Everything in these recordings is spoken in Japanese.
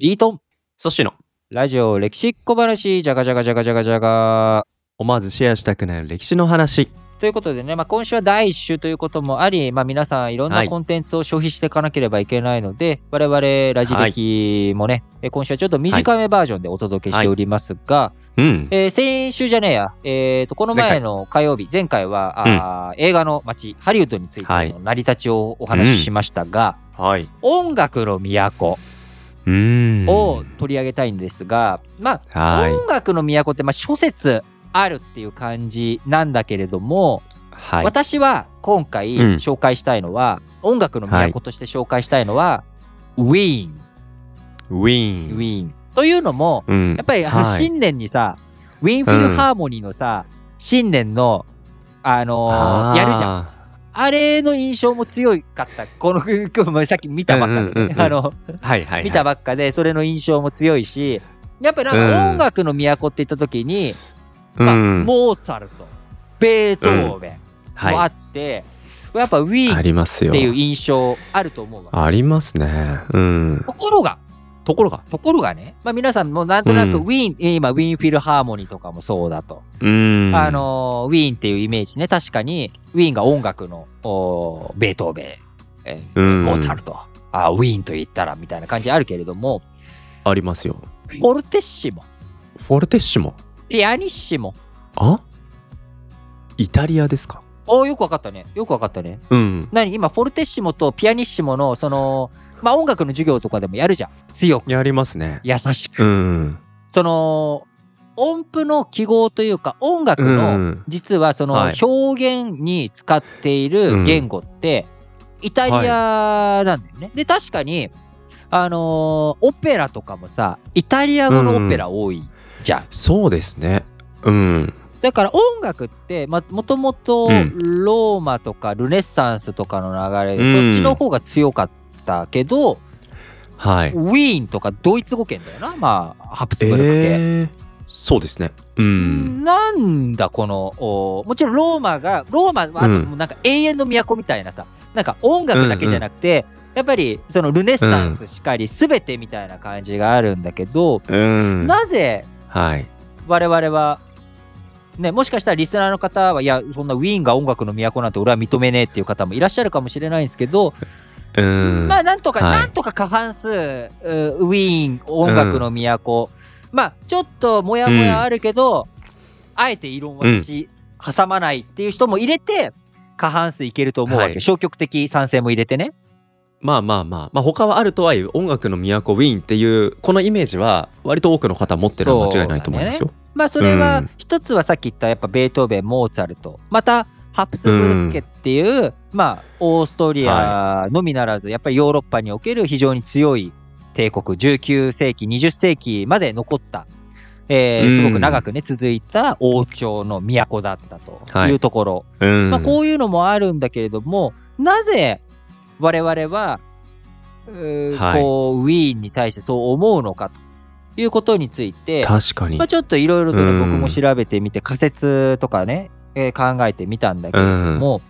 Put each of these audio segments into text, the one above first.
リートン、そしての、ラジオ歴史小話、じゃがじゃがじゃがじゃがじゃが。思わずシェアしたくなる歴史の話。ということでね、まあ、今週は第1週ということもあり、まあ、皆さんいろんはないコンテンツを消費していかなければいけないので、我々ラジ歴もね、え今週はちょっと短めバージョンでお届けしておりますが、うん。えー先週じゃねえや、えー、とこの前の火曜日、前回はあー、映画の街、ハリウッドについてはいの成り立ちをお話ししましたが、はい。音楽の都。を取り上げたいんですが、まあ、はい。音楽の都って、まあ、諸説あるっていう感じなんだけれども、はい。私は今回うん紹介したいのは、音楽の都として紹介したいのは、ウィーン、ウィーン。ウィーン。というのも、うん。やっぱりあのはい新年にさ、ウィーンフィルハーモニーのさ、新年の、あのーやるじゃん。ん。あれの印象も強かった。この、今日さっき見たばっかで、うんうんうんうんあの、はいはい。見たばっかで、それの印象も強いし、やっぱりなんか音楽の都って言った時に、まあ、うん。モーツァルト、ベートーベンもあはって、やっぱウィい。あーンっりますよ。ていう印象あると思うわ。ありますね。うん。ところが、ところが？ところがね、まあ、皆さんもなんとなくうんウィーン、今ウィーンフィルハーモニーとかもそうだと。うーん。あ、のウィーンっていうイメージね、確かにウィーンが音楽のおベートーベン、えーうんモーツァルト、あウィーンと言ったらみたいな感じあるけれども、ありますよ。フォルテッシモ、フォルテッシモ？ピアニッシモ、あ？イタリアですか？およくわかったね、よくわかったね。うん。何？今、フォルテッシモとピアニッシモの、その、まあ音楽の授業とかでもやるじゃん。強く、やりますね。優しく。うん。その、音符の記号というか、音楽うの、ん。実はそのはい表現に使っている言語って、イタリアなんだよね。で、確かに、あのーオペラとかもさ、イタリア語のオペラ多いじゃん。そうですね。うん。だから音楽って、ま、もともとうんローマとかルネッサンスとかの流れで、うんそっちの方が強かったけど、はい。ウィーンとかドイツ語圏だよな、まあ、ハプスブルク系。えー、そうですね。うん。なんだこのおもちろんローマがローマはなんか永遠の都みたいなさなんか音楽だけじゃなくて、やっぱりそのルネッサンスしかり全てみたいな感じがあるんだけど、うん。なぜはい。我々はねもしかしたらリスナーの方はいやそんなウィーンが音楽の都なんて俺は認めねえっていう方もいらっしゃるかもしれないんですけど、うん。まあなんとか、はい。なんとか過半数うウィーン音楽の都、まあちょっとモヤモヤあるけど、あえて異論はし、挟まないっていう人も入れて過半数いけると思うわけ、はい。消極的賛成も入れてね。まあまあまあ、まあ他はあるとはいえ音楽の都ウィーンっていうこのイメージは割と多くの方持ってるのは間違いないと思いますよ。まあそれはうん。一つはさっき言ったやっぱベートーベンモーツァルト。またハプスブルク家っていう、まあオーストリアのみならずやっぱりヨーロッパにおける非常に強い帝国19世紀20世紀まで残った、えーうん。すごく長くね続いた王朝の都だったというところ、うん。まあ、こういうのもあるんだけれどもなぜ我々ははい。こうウィーンに対してそう思うのかということについて、確かに。まあ、。ちょっといろいろとね、うん。僕も調べてみて仮説とかね、えー考えてみたんだけれども、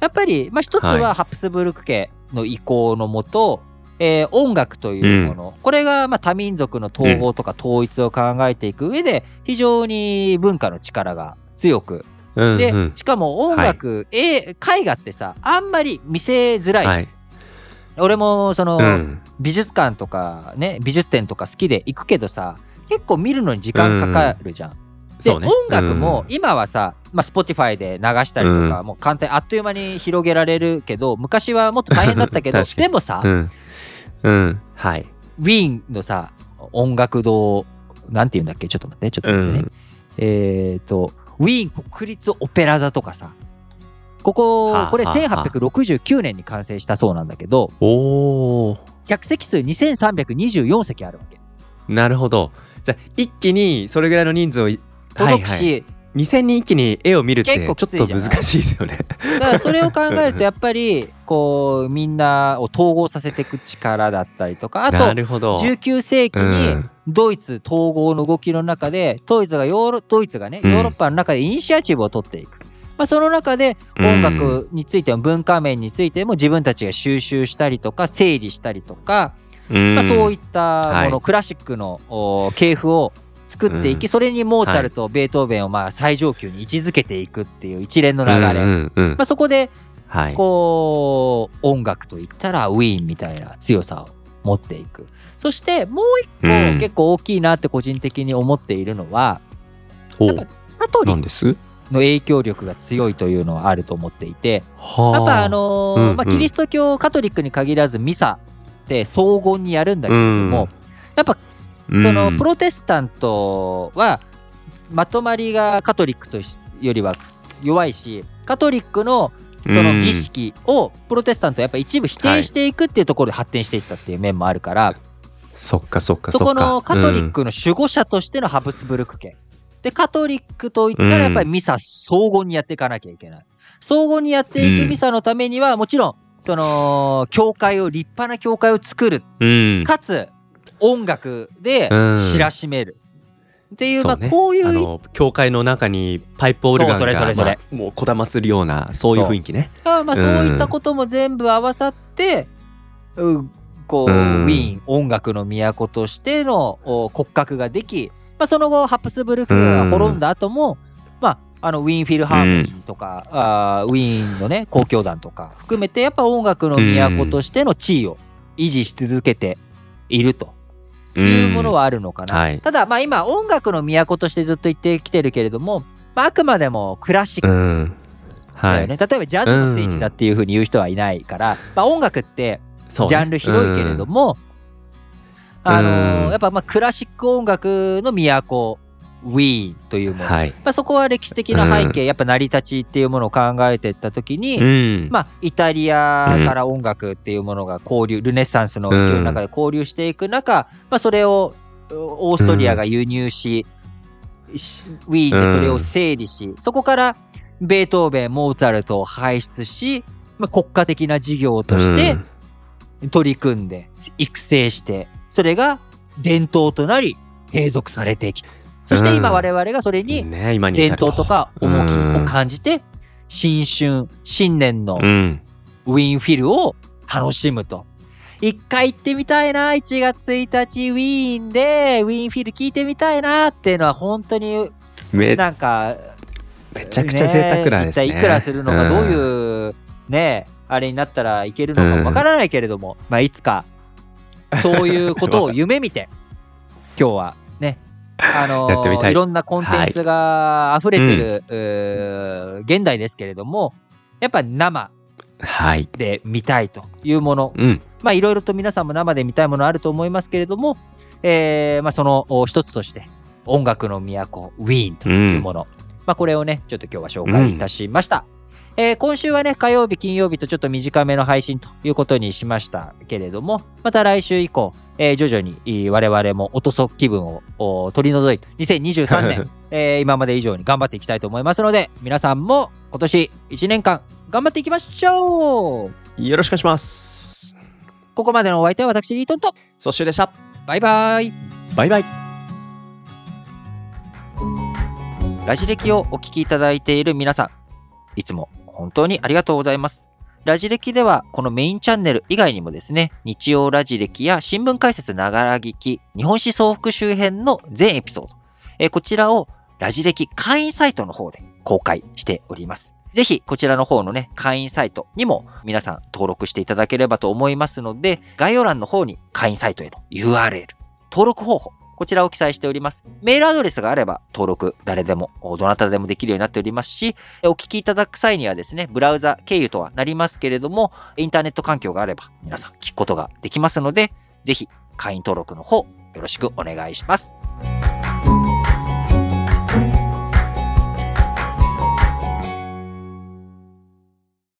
やっぱり、まあ、一つははハプスブルク家の意向のもと、えー音楽というもの、これがまあ多民族の統合とか統一を考えていく上で非常に文化の力が強く。で、うんうん。しかも音楽、え絵画ってさあんまり見せづらいはい。俺もその、うん。美術館とかね美術展とか好きで行くけどさ結構見るのに時間かかるじゃん。で、ね。音楽も今はさ、まあ、Spotify で流したりとか、うんもう簡単にあっという間に広げられるけど昔はもっと大変だったけど でもさ、うん。うん。はい。ウィーンのさ音楽堂なんて言うんだっけ？ちょっと待ってちょっとう待ってね、ん。えっ、とウィーン国立オペラ座とかさここはあこれはあはあ1869年に完成したそうなんだけど。客席数2324席あるわけなるほど。じゃあ一気にそれぐらいの人数をい届くし、はい。はい、2000人一気に絵を見るってちょっと難しいですよね。だからそれを考えるとやっぱりこうみんなを統合させていく力だったりとかあなとるほど。19世紀うにん。ドイツ統合の動きの中でドイツがヨーロドイツがねうん。ヨーロッパの中でイニシアチブを取っていく、まあ、その中で音楽についても文化面についても自分たちが収集したりとか整理したりとか、うん。まあ、そういったもの、はい。クラシックのお系譜を作っていき、うん。それにモーツァルト、ベートーベンをまあ最上級に位置づけていくっていう一連の流れ、うんうんうん。まあ、そこではい。こう音楽といったらウィーンみたいな強さを持っていく。そしてもう一個うん。結構大きいなって個人的に思っているのは、やっぱカトリックの影響力が強いというのはあると思っていてはあ。やっぱあのーうんうん。まあ、キリスト教カトリックに限らずミサって荘厳にやるんだけれども、やっぱうん、そのうんプロテスタントはまとまりがカトリックとしよりは弱いしカトリックのその儀式をプロテスタントはやっぱ一部否定していくっていうところで発展していったっていう面もあるから、そっかそっかそそっか。このカトリックの守護者としてのハブスブルク家。で、カトリックといったらやっぱりミサ総合にやっていかなきゃいけない。総合にやっていくミサのためには、もちろん、その、教会を、立派な教会を作る。うん、うん。かつ、音楽でうん知らしめる。っていう、まあ、こういうあの教会の中にパイプオルガンがれそれ。まあもうこだまするようなそういう雰囲気ね。ああまあ、そううんいったことも全部合わさって、うこう、うん。ウィーン音楽の都としてのお骨格ができ、まあ、その後ハプスブルクが滅んだ後も、まあ、あのウィーンフィルハーモニーとか、あーウィーンのね交響団とか含めてやっぱ音楽の都としての地位を維持し続けているというものはあるのかな。うんはいただまあ今音楽の都としてずっと言ってきてるけれども、まあ、あくまでもクラシックうん。だはい。よね、例えばジャズの聖地だっていうふうに言う人はいないから、まあ、音楽ってジャンル広いけれども、あのやっぱまあクラシック音楽の都ウィーンというもの、はい。まあ、そこは歴史的な背景、やっぱ成り立ちっていうものを考えていった時に、うん。まあ、イタリアから音楽っていうものが交流、ルネッサンスの勢いの中で交流していく中、まあ、それをオーストリアが輸入し、しウィーンでそれを整理し、そこからベートーベン、モーツァルトを輩出し、まあ、国家的な事業として取り組んで、育成して、それが伝統となり、継続されてきた。そして今うん我々がそれうんにね今に伝至ると統とか重きを感じて、新春、新年のうん。ウィーンフィルを楽しむと。一回行ってみたいな、1月1日ウィーンでウィーンフィル聞いてみたいなっていうのは本当にめなんか、めちゃくちゃ贅沢なんですね。一体いくらするのか、どううんいうね、あれになったらいけるのかもわからないけれども、まあいつかそういうことを夢見て、今日はね、あのやってみたい。いろんなコンテンツが溢れてる、うー現代ですけれども、やっぱ生はい。で見たいというもの、うん。まあいろいろと皆さんも生で見たいものあると思いますけれども、えーまあ、そのお一つとして音楽の都ウィーンというもの、まあこれをねちょっと今日は紹介いたしました、えー今週はね火曜日金曜日とちょっと短めの配信ということにしましたけれどもまた来週以降、えー徐々にえー我々も音速気分をお取り除いて2023年、えー今まで以上に頑張っていきたいと思いますので皆さんも今年1年間頑張っていきましょうよろしくお願いします。ここまでのお相手は私リートンとそしてでした。バイバイバイバイ。ラジ歴をお聞きいただいている皆さん、いつも本当にありがとうございます。ラジ歴ではこのメインチャンネル以外にもですね、日曜ラジ歴や新聞解説ながら聞き、日本史総復周辺の全エピソード、えこちらをラジ歴会員サイトの方で公開しております。ぜひこちらの方のね、会員サイトにも皆さん登録していただければと思いますので、概要欄の方に会員サイトへの URL、登録方法、こちらを記載しております。メールアドレスがあれば登録誰でも、どなたでもできるようになっておりますし、お聞きいただく際にはですね、ブラウザ経由とはなりますけれども、インターネット環境があれば皆さん聞くことができますので、ぜひ会員登録の方よろしくお願いします。